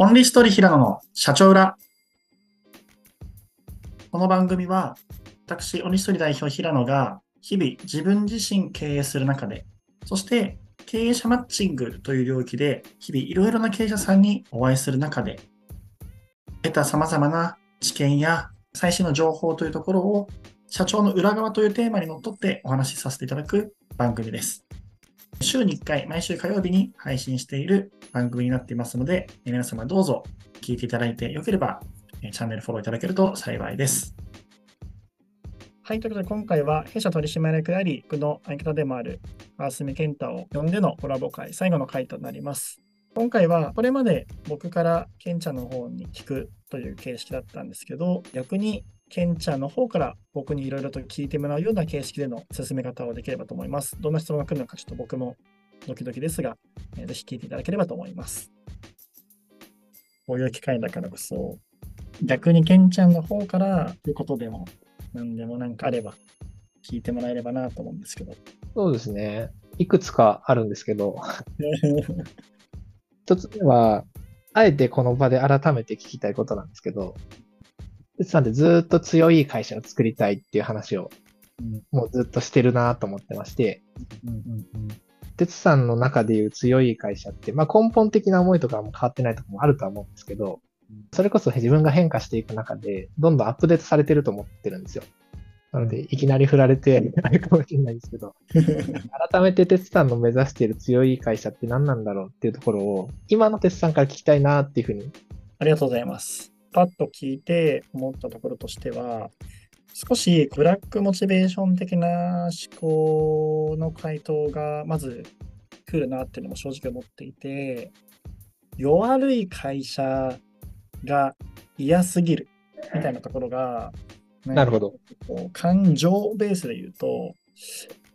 オンリーストーリー平野の社長裏。この番組は、私、オンリーストーリー代表平野が、日々自分自身経営する中で、そして経営者マッチングという領域で、日々いろいろな経営者さんにお会いする中で、得た様々な知見や最新の情報というところを、社長の裏側というテーマにのっとってお話しさせていただく番組です。週に1回、毎週火曜日に配信している番組になっていますので、皆様どうぞ聞いていただいてよければ、チャンネルフォローいただけると幸いです。はい、ということで今回は弊社取締役であり、僕の相方でもある川澄健太を呼んでのコラボ会、最後の回となります。今回はこれまで僕からケンちゃんの方に聞くという形式だったんですけど、逆にケンちゃんの方から僕にいろいろと聞いてもらうような形式での進め方をできればと思います。どんな質問が来るのかちょっと僕もドキドキですが、えー、ぜひ聞いていただければと思います。こういう機会だからこそ、逆にケンちゃんの方からということでも、何でもなんかあれば聞いてもらえればなと思うんですけど。そうですね。いくつかあるんですけど、一つ目は、あえてこの場で改めて聞きたいことなんですけど、哲さんってずっと強い会社を作りたいっていう話を、もうずっとしてるなと思ってまして、哲さんの中でいう強い会社って、まあ、根本的な思いとかも変わってないところもあるとは思うんですけど、それこそ自分が変化していく中で、どんどんアップデートされてると思ってるんですよ。なので、いきなり振られて、あれかもしれないですけど、改めて哲さんの目指している強い会社って何なんだろうっていうところを、今の哲さんから聞きたいなっていうふうに。ありがとうございます。パッと聞いて思ったところとしては、少しブラックモチベーション的な思考の回答がまず来るなっていうのも正直思っていて、弱悪い会社が嫌すぎるみたいなところが、なるほど。感情ベースで言うと、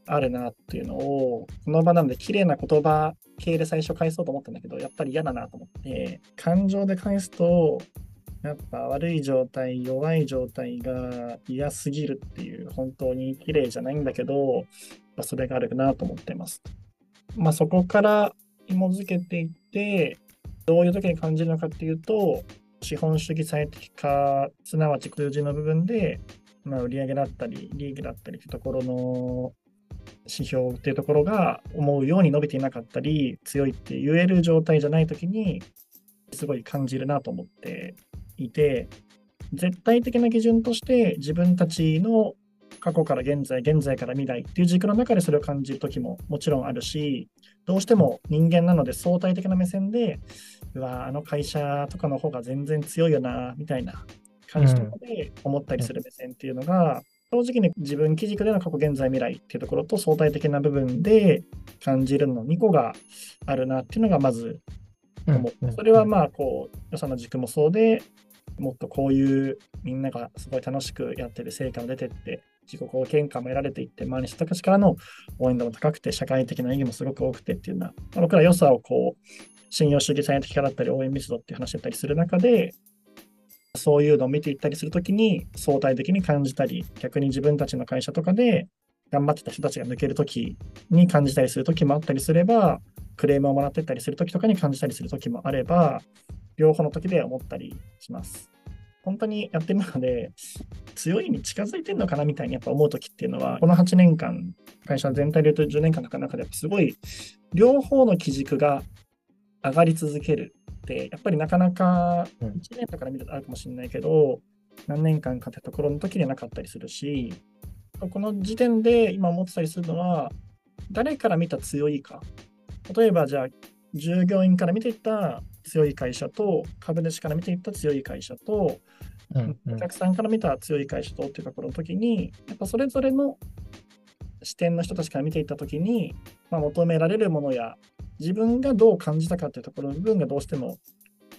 あるなっていうのを、この場なので綺麗な言葉系で最初返そうと思ったんだけど、やっぱり嫌だなと思って、感情で返すと、やっぱ悪い状態、弱い状態が嫌すぎるっていう、本当に綺麗じゃないんだけど、それがあるなと思ってます。まあ、そこから紐づけていって、どういう時に感じるのかっていうと、資本主義最適化、すなわち数字の部分で、まあ、売上だったり、利益だったりというところの指標っていうところが思うように伸びていなかったり、強いって言える状態じゃないときに、すごい感じるなと思っていて、絶対的な基準として自分たちの過去から現在、現在から未来っていう軸の中でそれを感じる時ももちろんあるし、どうしても人間なので相対的な目線で、うわ、あの会社とかの方が全然強いよな、みたいな感じとかで思ったりする目線っていうのが、正直に自分基軸での過去、現在、未来っていうところと相対的な部分で感じるの2個があるなっていうのがまず思う。それはまあ、こう、予算の軸もそうで、もっとこういうみんながすごい楽しくやってる成果が出てって、自己貢献感も得られていって、周りの人たちからの応援度も高くて、社会的な意義もすごく多くてっていうのは、まあ、僕ら良さをこう、信用主義最適化だったり、応援密度っていう話だったりする中で、そういうのを見ていったりするときに相対的に感じたり、逆に自分たちの会社とかで頑張ってた人たちが抜けるときに感じたりするときもあったりすれば、クレームをもらってたりするときとかに感じたりするときもあれば、両方の時で思ったりします。本当にやってる中で強いに近づいてるのかなみたいにやっぱ思う時っていうのは、この8年間、会社全体で言うと10年間の中ですごい両方の基軸が上がり続けるって、やっぱりなかなか1年とかで見るとあるかもしれないけど、何年間かってところの時でなかったりするし、この時点で今思ってたりするのは、誰から見た強いか。例えばじゃあ、従業員から見ていった強い会社と、株主から見ていった強い会社と、うんうん、お客さんから見た強い会社とっていうところの時に、やっぱそれぞれの視点の人たちから見ていった時に、まあ、求められるものや、自分がどう感じたかっていうところの部分がどうしても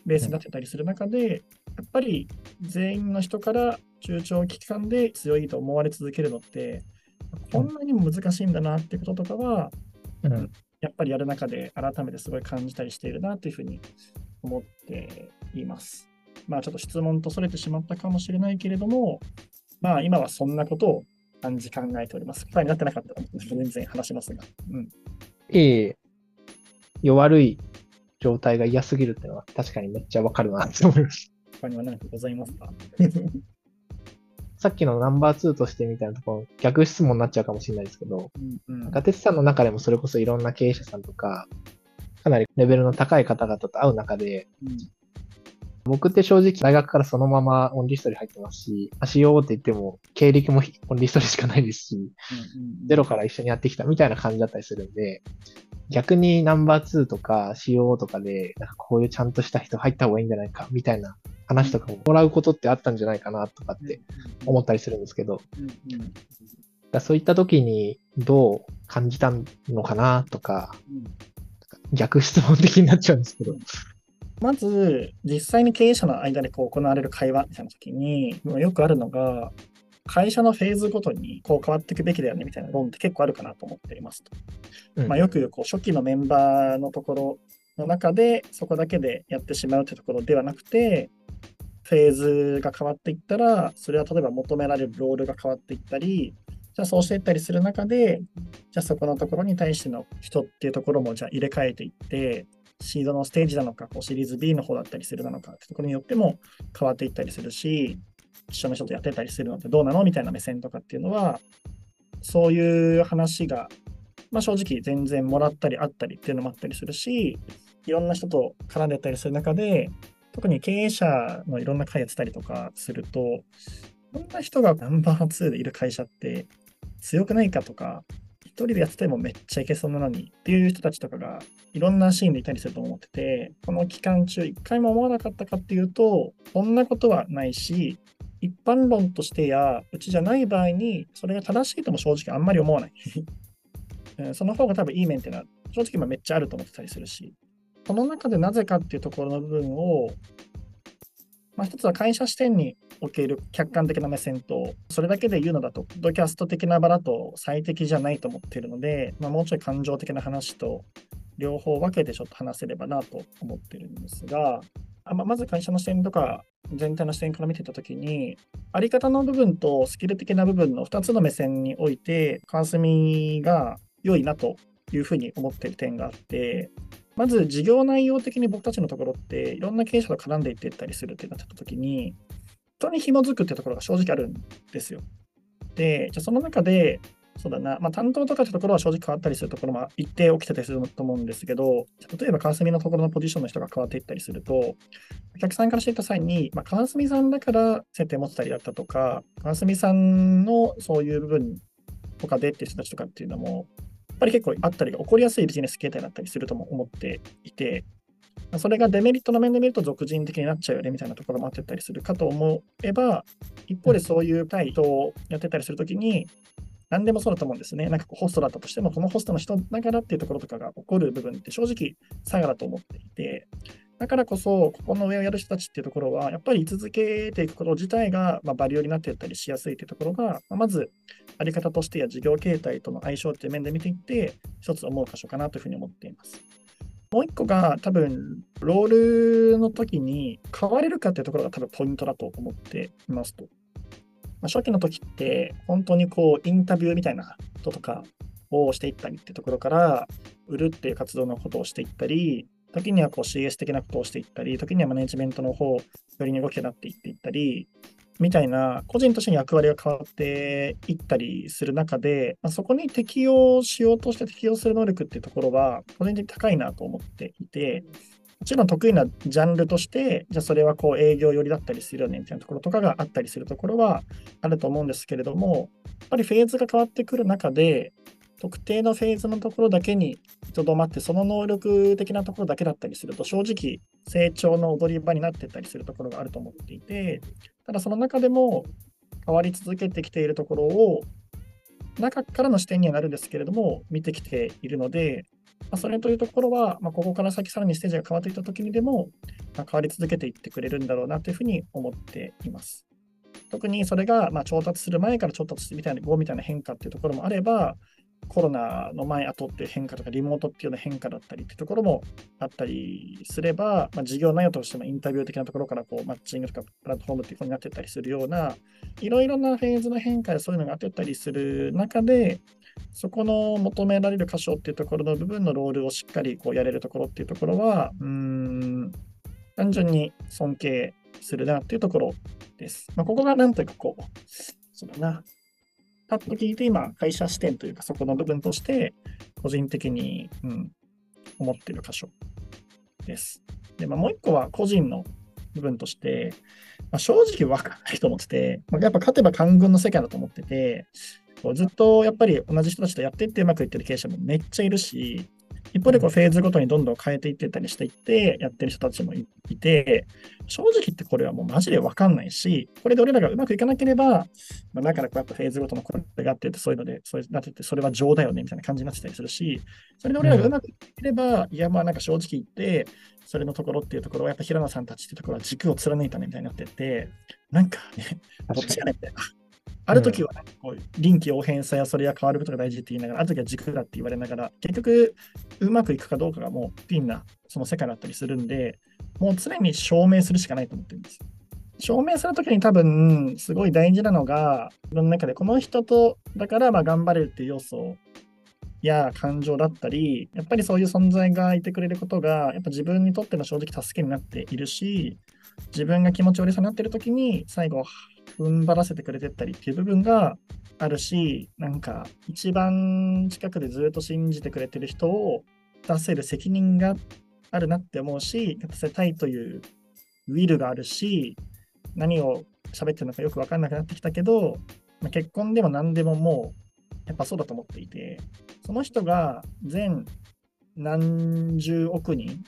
ベースになってたりする中で、やっぱり全員の人から中長期間で強いと思われ続けるのって、こんなにも難しいんだなってこととかは、うん、やっぱりやる中で改めてすごい感じたりしているなというふうに思っています。まあちょっと質問とそれてしまったかもしれないけれども、まあ今はそんなことを感じ考えております。答えになってなかったら全然話しますが。うん。ええ弱い状態が嫌すぎるっていうのは確かにめっちゃわかるなって思います。他には何かございますか？さっきのナンバー2としてみたいなところ、逆質問になっちゃうかもしれないですけど、うんうん、なんか哲さんの中でもそれこそいろんな経営者さんとか、かなりレベルの高い方々と会う中で、うん、僕って正直大学からそのままオンリストに入ってますし、しようって言っても経歴もオンリストにしかないですし、ゼロから一緒にやってきたみたいな感じだったりするんで、逆にナンバー2とか CO とかで、なんかこういうちゃんとした人入った方がいいんじゃないかみたいな話とかももらうことってあったんじゃないかなとかって思ったりするんですけど、そういった時にどう感じたのかなとか、逆質問的になっちゃうんですけど。まず、実際に経営者の間でこう行われる会話みたいな時に、よくあるのが、会社のフェーズごとにこう変わっていくべきだよねみたいな論って結構あるかなと思っていますと。うん、まあ、よくこう初期のメンバーのところの中でそこだけでやってしまうというところではなくて、フェーズが変わっていったら、それは例えば求められるロールが変わっていったり、じゃあそうしていったりする中で、じゃあそこのところに対しての人っていうところもじゃあ入れ替えていって、シードのステージなのか、こうシリーズ B の方だったりするなのかってところによっても変わっていったりするし、一緒の人とやってたりするのってどうなのみたいな目線とかっていうのは、そういう話が、まあ、正直全然もらったりあったりっていうのもあったりするし、いろんな人と絡んでたりする中で、特に経営者のいろんな会やってたりとかすると、こんな人がナンバー2でいる会社って強くないかとか、一人でやっててもめっちゃいけそうなのにっていう人たちとかがいろんなシーンでいたりすると思ってて、この期間中一回も思わなかったかっていうと、そんなことはないし、一般論としてや、うちじゃない場合に、それが正しいとも正直あんまり思わない。その方が多分いい面っていうのは、正直今めっちゃあると思ってたりするし、その中でなぜかっていうところの部分を、まあ、一つは会社視点における客観的な目線と、それだけで言うのだと、ドキャスト的な場だと最適じゃないと思っているので、まあ、もうちょい感情的な話と両方分けてちょっと話せればなと思ってるんですが、あまず会社の視点とか全体の視点から見てたときに、あり方の部分とスキル的な部分の2つの目線において、川澄が良いなというふうに思っている点があって、まず事業内容的に僕たちのところっていろんな経営者と絡んでいってったりするってなった時に人に紐づくってところが正直あるんですよ。で、じゃその中で、そうだな、まあ、担当とかってところは正直変わったりするところも一定起きてたりすると思うんですけど、例えば川澄のところのポジションの人が変わっていったりすると、お客さんからしていった際に、まあ、川澄さんだから設定持ってたりだったとか、川澄さんのそういう部分とかでっていう人たちとかっていうのも、っっぱり結構あったりが起こりやすいビジネス形態だったりするとも思っていて、それがデメリットの面で見ると俗人的になっちゃうよねみたいなところもあってたりするかと思えば、一方でそういう対等をやってたりするときに、何でもそうだと思うんですね。なんかホストだったとしても、このホストの人だからっていうところとかが起こる部分って正直、差がだと思っていて、だからこそ、ここの上をやる人たちっていうところは、やっぱり居続けていくこと自体が、まあ、バリューになっていったりしやすいというところが、まあ、まず、あり方としてや事業形態との相性っていう面で見ていって、一つ思う箇所かなというふうに思っています。もう一個が多分、ロールの時に変われるかっていうところが多分ポイントだと思っていますと。まあ、初期の時って、本当にこう、インタビューみたいなこととかをしていったりっていうところから、売るっていう活動のことをしていったり、時にはこう CS 的なことをしていったり、時にはマネジメントの方、よりに動きがなっていっていったり、みたいな、個人としての役割が変わっていったりする中で、まあ、そこに適用しようとして適用する能力っていうところは、個人的に高いなと思っていて、もちろん得意なジャンルとして、じゃあそれはこう営業寄りだったりするよねみたいなところとかがあったりするところはあると思うんですけれども、やっぱりフェーズが変わってくる中で、特定のフェーズのところだけにとどまって、その能力的なところだけだったりすると、正直成長の踊り場になってったりするところがあると思っていて、ただその中でも変わり続けてきているところを、中からの視点にはなるんですけれども、見てきているので、まあ、それというところは、まあ、ここから先さらにステージが変わっていったときにでも、まあ、変わり続けていってくれるんだろうなというふうに思っています。特にそれが、ま調達する前から調達してみたいな、5みたいな変化っていうところもあれば、コロナの前後っていう変化とか、リモートっていうような変化だったりっていうところもあったりすれば、まあ、事業内容としてもインタビュー的なところからこうマッチングとかプラットフォームっていうことになってったりするような、いろいろなフェーズの変化でそういうのがあってったりする中で、そこの求められる箇所っていうところの部分のロールをしっかりこうやれるところっていうところは、うん、単純に尊敬するなっていうところです。まあ、ここがなんというかこう、そうだな。パッと聞いて今、会社視点というかそこの部分として、個人的に、うん、思ってる箇所です。で、まあ、もう一個は個人の部分として、まあ、正直分からないと思ってて、まあ、やっぱ勝てば官軍の世界だと思ってて、ずっとやっぱり同じ人たちとやってってうまくいってる経営者もめっちゃいるし、一方でこうフェーズごとにどんどん変えていってたりしていってやってる人たちもいて、正直言ってこれはもうマジでわかんないし、これで俺らがうまくいかなければ、まあ、だからこうやっぱフェーズごとのこれがあってて、そういうので、そういうなってて、それは情だよねみたいな感じになってたりするし、それで俺らがうまくいければ、うん、いやまあなんか正直言って、それのところっていうところは、やっぱ平野さんたちっていうところは軸を貫いたねみたいになってて、なんかね、どっちやねんみたいな。ある時は、こう臨機応変さやそれや変わることが大事って言いながら、ある時は軸だって言われながら、結局うまくいくかどうかがもうピンなその世界だったりするんで、もう常に証明するしかないと思ってるんです。証明するときに多分すごい大事なのが、自分の中でこの人とだからまあ頑張れるっていう要素や感情だったり、やっぱりそういう存在がいてくれることが、やっぱ自分にとっての正直助けになっているし、自分が気持ち悪さになってるときに最後踏ん張らせてくれてったりっていう部分があるし、なんか一番近くでずっと信じてくれてる人を出せる責任があるなって思うし、出せたいというウィルがあるし、何を喋ってるのかよく分かんなくなってきたけど、まあ、結婚でも何でももうやっぱそうだと思っていて、その人が全何十億人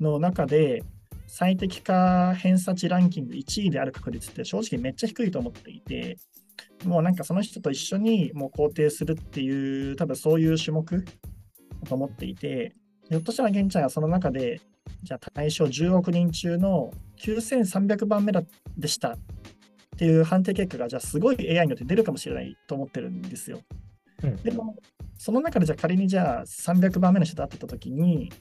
の中で最適化偏差値ランキング1位である確率って正直めっちゃ低いと思っていて、もうなんかその人と一緒にもう肯定するっていう、多分そういう種目と思っていて、ひょっとしたら玄ちゃんがその中で、じゃあ対象10億人中の9300番目でしたっていう判定結果が、じゃあすごい AI によって出るかもしれないと思ってるんですよ。うん、でも、その中でじゃあ仮にじゃあ300番目の人と会ってた時に、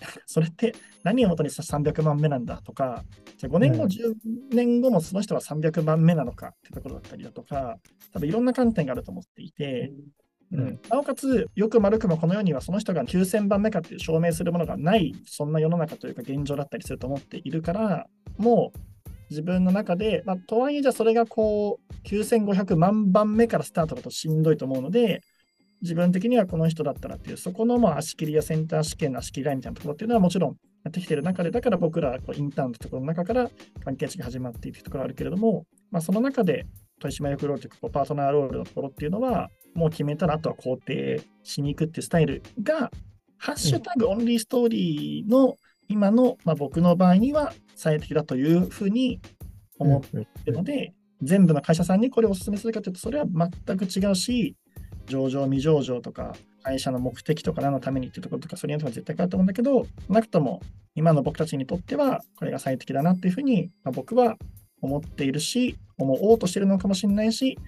それって何をもとにした300万目なんだとか、じゃ5年後、うん、10年後もその人は300万目なのかってところだったりだとか、多分いろんな観点があると思っていて、うん、なおかつ、よく丸くもこの世にはその人が9000番目かっていう証明するものがない、そんな世の中というか現状だったりすると思っているから、もう自分の中で、まあ、とはいえじゃあそれがこう9500万番目からスタートだとしんどいと思うので、自分的にはこの人だったらっていう、そこのまあ足切りやセンター試験の足切りラインみたいなところっていうのはもちろんやってきてる中で、だから僕らこうインターンのところの中から関係値が始まっていくところあるけれども、まあ、その中で豊島役ロールというかパートナーロールのところっていうのは、もう決めたらあとは肯定しに行くっていうスタイルが、ハッシュタグオンリーストーリーの今の、まあ、僕の場合には最適だというふうに思っているので、全部の会社さんにこれをお勧めするかというと、それは全く違うし、上場、未上場とか、会社の目的とか何のためにっていうところとか、それに絶対変わると思うんだけど、なくとも今の僕たちにとっては、これが最適だなっていうふうに、まあ、僕は思っているし、思おうとしてるのかもしれないし、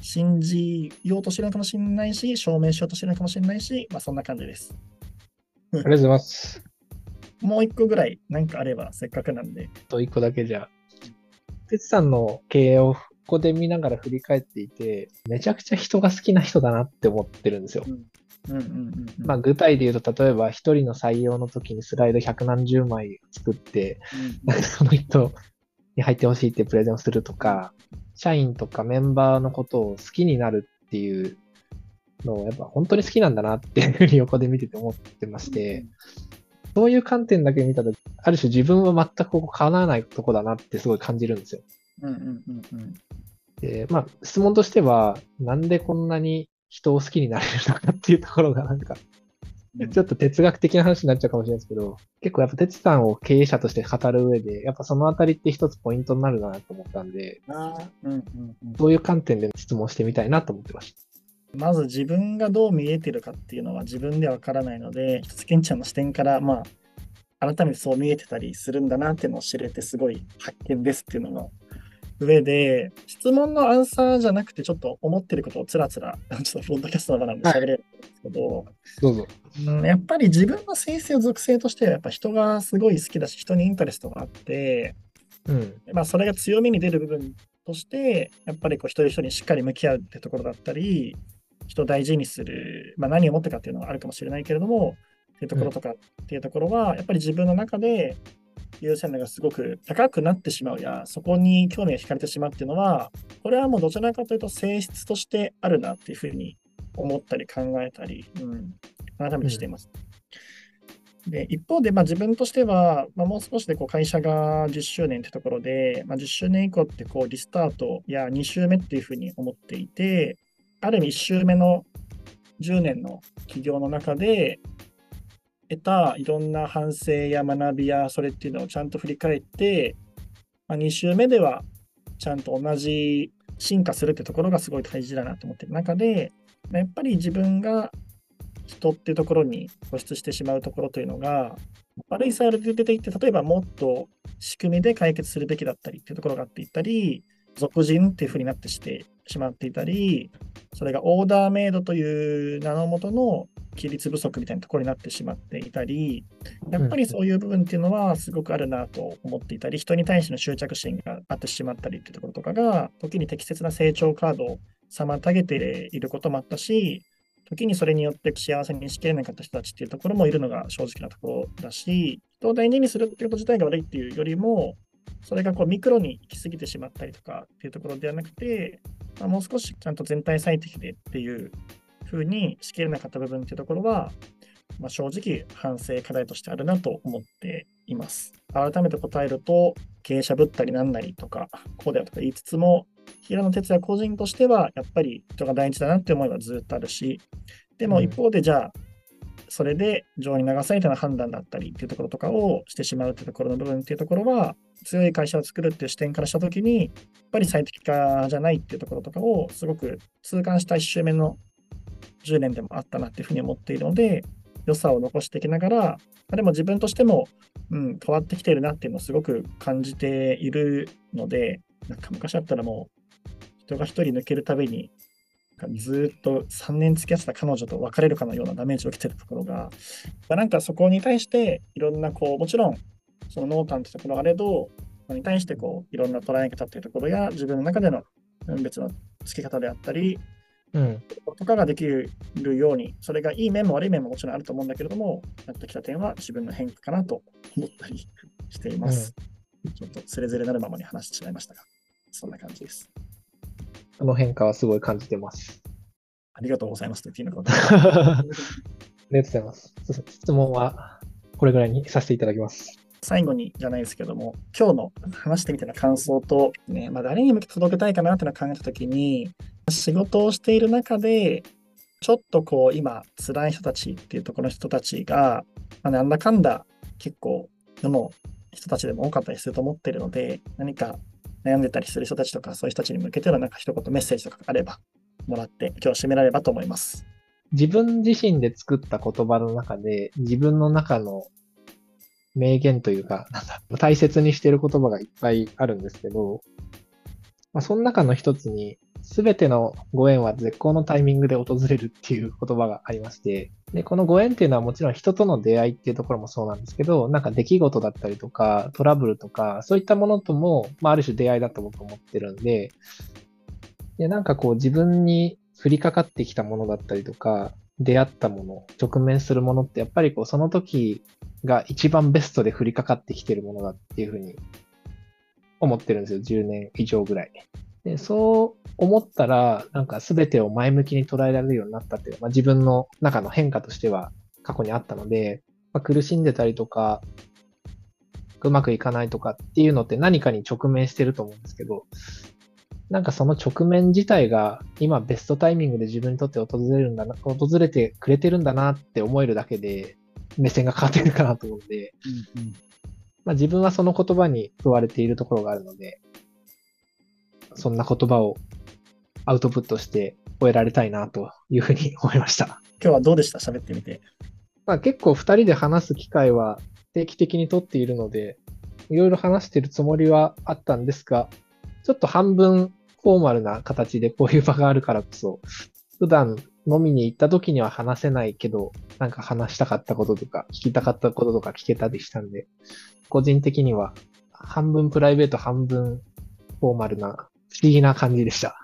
信じようとしてるのかもしれないし、証明しようとしてるのかもしれないし、まあそんな感じです。ありがとうございます。もう一個ぐらい何かあればせっかくなんで。と一個だけじゃ。哲さんの経営をここで見ながら振り返っていて、めちゃくちゃ人が好きな人だなって思ってるんですよ。まあ、具体で言うと、例えば一人の採用の時にスライド百何十枚作って、うんうん、その人に入ってほしいってプレゼンをするとか、社員とかメンバーのことを好きになるっていうのをやっぱ本当に好きなんだなっていうふうに横で見てて思ってまして、そういう観点だけ見たら、ある種自分は全くここ叶わないとこだなってすごい感じるんですよ。うんうんうんうん。で、まあ、質問としては、なんでこんなに人を好きになれるのかっていうところがなんか、ちょっと哲学的な話になっちゃうかもしれないですけど、結構やっぱ哲さんを経営者として語る上で、やっぱそのあたりって一つポイントになるなと思ったんで、うんうんうん、そういう観点で質問してみたいなと思ってました？まず自分がどう見えてるかっていうのは自分ではわからないので、一つケンちゃんの視点から、まあ、改めてそう見えてたりするんだなっていうのを知れてすごい発見ですっていうのが上で、質問のアンサーじゃなくて、ちょっと思ってることをつらつら、ちょっとポッドキャストの場なんで喋れるんですけど、はい、どうぞ、うん。やっぱり自分の性性属性としては、やっぱ人がすごい好きだし、人にインタレストがあって、うん、まあそれが強みに出る部分として、やっぱりこう一人一人にしっかり向き合うってところだったり、人を大事にする、まあ、何を持ってかっていうのはあるかもしれないけれども、っていうところとかっていうところは、やっぱり自分の中で優先度がすごく高くなってしまうや、そこに興味が惹かれてしまうっていうのは、これはもうどちらかというと性質としてあるなっていうふうに思ったり考えたり、うん、改めてしています。うん、で一方で、まあ、自分としては、まあ、もう少しでこう会社が10周年ってところで、まあ、10周年以降ってこうリスタートや2周目っていうふうに思っていて、ある意味1周目の10年の企業の中で、得たいろんな反省や学びやそれっていうのをちゃんと振り返って、まあ、2週目ではちゃんと同じ進化するってところがすごい大事だなと思ってる中で、やっぱり自分が人っていうところに固執してしまうところというのが、悪いサイドで出ていって、例えばもっと仕組みで解決するべきだったりっていうところがあっていったり、俗人っていうふうになってしてしまっていたり、それがオーダーメイドという名のもとの規律不足みたいなところになってしまっていたり、やっぱりそういう部分っていうのはすごくあるなと思っていたり、人に対しての執着心があってしまったりっていうところとかが、時に適切な成長カードを妨げていることもあったし、時にそれによって幸せにしきれなかった人たちっていうところもいるのが正直なところだし、人を大事にするっていうこと自体が悪いっていうよりも、それがこうミクロに行き過ぎてしまったりとかっていうところではなくて、まあ、もう少しちゃんと全体最適でっていうふうにしきれなかった部分っていうところは、まあ、正直反省課題としてあるなと思っています。改めて答えると、経営者ぶったりなんなりとか、こうだよとか言いつつも、平野哲也個人としては、やっぱり人が第一だなって思いはずっとあるし、でも一方でじゃあ、それで情に流されたような判断だったりっていうところとかをしてしまうっていうところの部分っていうところは、強い会社を作るっていう視点からしたときに、やっぱり最適化じゃないっていうところとかをすごく痛感した1周目の10年でもあったなっていうふうに思っているので、良さを残していきながら、でも自分としても、うん、変わってきているなっていうのをすごく感じているので、なんか昔だったらもう、人が1人抜けるたびに、ずっと3年付き合ってた彼女と別れるかのようなダメージを受けてるところが、まあなんかそこに対していろんなこう、もちろんその濃淡ってところがあれど、に対してこういろんな捉え方っていうところや自分の中での分別の付け方であったり、うん、とかができるように、それがいい面も悪い面ももちろんあると思うんだけれども、やってきた点は自分の変化かなと思ったりしています。うん、ちょっとそれぞれなるままに話してしまいましたが、そんな感じです。その変化はすごい感じてます。ありがとうございますといいのかありがとうございます。質問はこれぐらいにさせていただきます。最後にじゃないですけども、今日の話してみたいな感想と、ね、まあ、誰に向けて届けたいかなっていうのを考えたときに、仕事をしている中で、ちょっとこう、今、辛い人たちっていうところの人たちが、まあ、なんだかんだ結構、世の人たちでも多かったりすると思ってるので、何か悩んでたりする人たちとか、そういう人たちに向けてのなんか一言メッセージとかあれば、もらって、今日締められればと思います。自分自身で作った言葉の中で、自分の中の名言というか、なんだ、大切にしてる言葉がいっぱいあるんですけど、まあ、その中の一つに、すべてのご縁は絶好のタイミングで訪れるっていう言葉がありまして、で、このご縁っていうのはもちろん人との出会いっていうところもそうなんですけど、なんか出来事だったりとか、トラブルとか、そういったものとも、まあ、ある種出会いだと僕は思ってるんで、で、なんかこう自分に降りかかってきたものだったりとか、出会ったもの、直面するものってやっぱりこうその時が一番ベストで降りかかってきてるものだっていうふうに思ってるんですよ。10年以上ぐらい。で、そう思ったら、なんか全てを前向きに捉えられるようになったっていう、まあ、自分の中の変化としては過去にあったので、まあ、苦しんでたりとか、うまくいかないとかっていうのって何かに直面してると思うんですけど、なんかその直面自体が今ベストタイミングで自分にとって訪れるんだな、訪れてくれてるんだなって思えるだけで目線が変わってくるかなと思うんで、うんうん。まあ、自分はその言葉に問われているところがあるので、そんな言葉をアウトプットして終えられたいなというふうに思いました。今日はどうでした？喋ってみて。まあ、結構二人で話す機会は定期的にとっているので、いろいろ話してるつもりはあったんですが、ちょっと半分フォーマルな形でこういう場があるからこそ、普段飲みに行った時には話せないけど、なんか話したかったこととか、聞きたかったこととか聞けたりしたんで、個人的には半分プライベート、半分フォーマルな不思議な感じでした。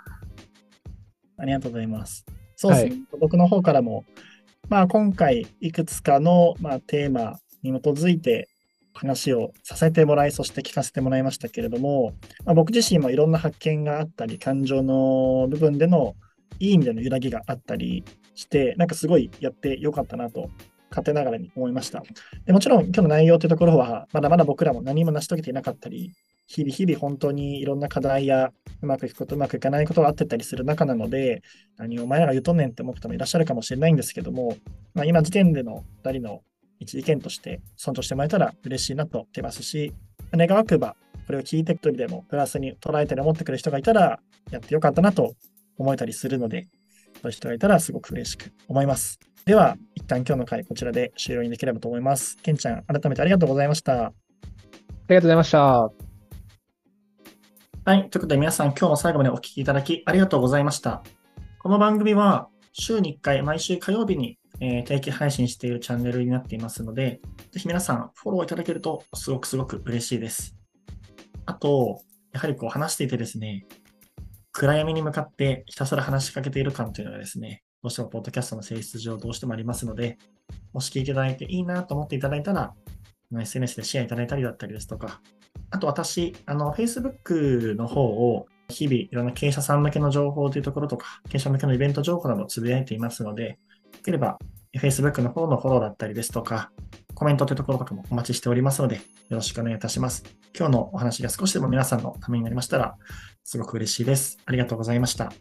ありがとうございます。そうですね。僕の方からも、まあ、今回いくつかの、まあ、テーマに基づいて話をさせてもらい、そして聞かせてもらいましたけれども、まあ、僕自身もいろんな発見があったり、感情の部分でのいい意味での揺らぎがあったりして、なんかすごいやってよかったなと、勝手ながらに思いました。でもちろん今日の内容というところは、まだまだ僕らも何も成し遂げていなかったり、日々日々本当にいろんな課題やうまくいくこと、うまくいかないことがあってたりする中なので、何お前らが言うとんねんって思う人もいらっしゃるかもしれないんですけども、まあ、今時点での2人の一意見として尊重してもらえたら嬉しいなと思ってますし、願わくば、これを聞いてくるでもプラスに捉えて思ってくる人がいたら、やってよかったなと思えたりするので、そういう人がいたらすごく嬉しく思います。では、一旦今日の回こちらで終了にできればと思います。ケンちゃん、改めてありがとうございました。ありがとうございました。はい。ということで皆さん今日も最後までお聞きいただきありがとうございました。この番組は週に1回毎週火曜日にえー、定期配信しているチャンネルになっていますので、ぜひ皆さんフォローいただけるとすごくすごく嬉しいです。あと、やはりこう話していてですね、暗闇に向かってひたすら話しかけている感というのがですね、どうしてもポッドキャストの性質上どうしてもありますので、もし聞いていただいていいなと思っていただいたら、SNS でシェアいただいたりだったりですとか、あと私、あの、Facebook の方を日々いろんな経営者さん向けの情報というところとか、経営者向けのイベント情報などつぶやいていますので、よければ Facebook の方のフォローだったりですとか、コメントというところとかもお待ちしておりますので、よろしくお願いいたします。今日のお話が少しでも皆さんのためになりましたら、すごく嬉しいです。ありがとうございました。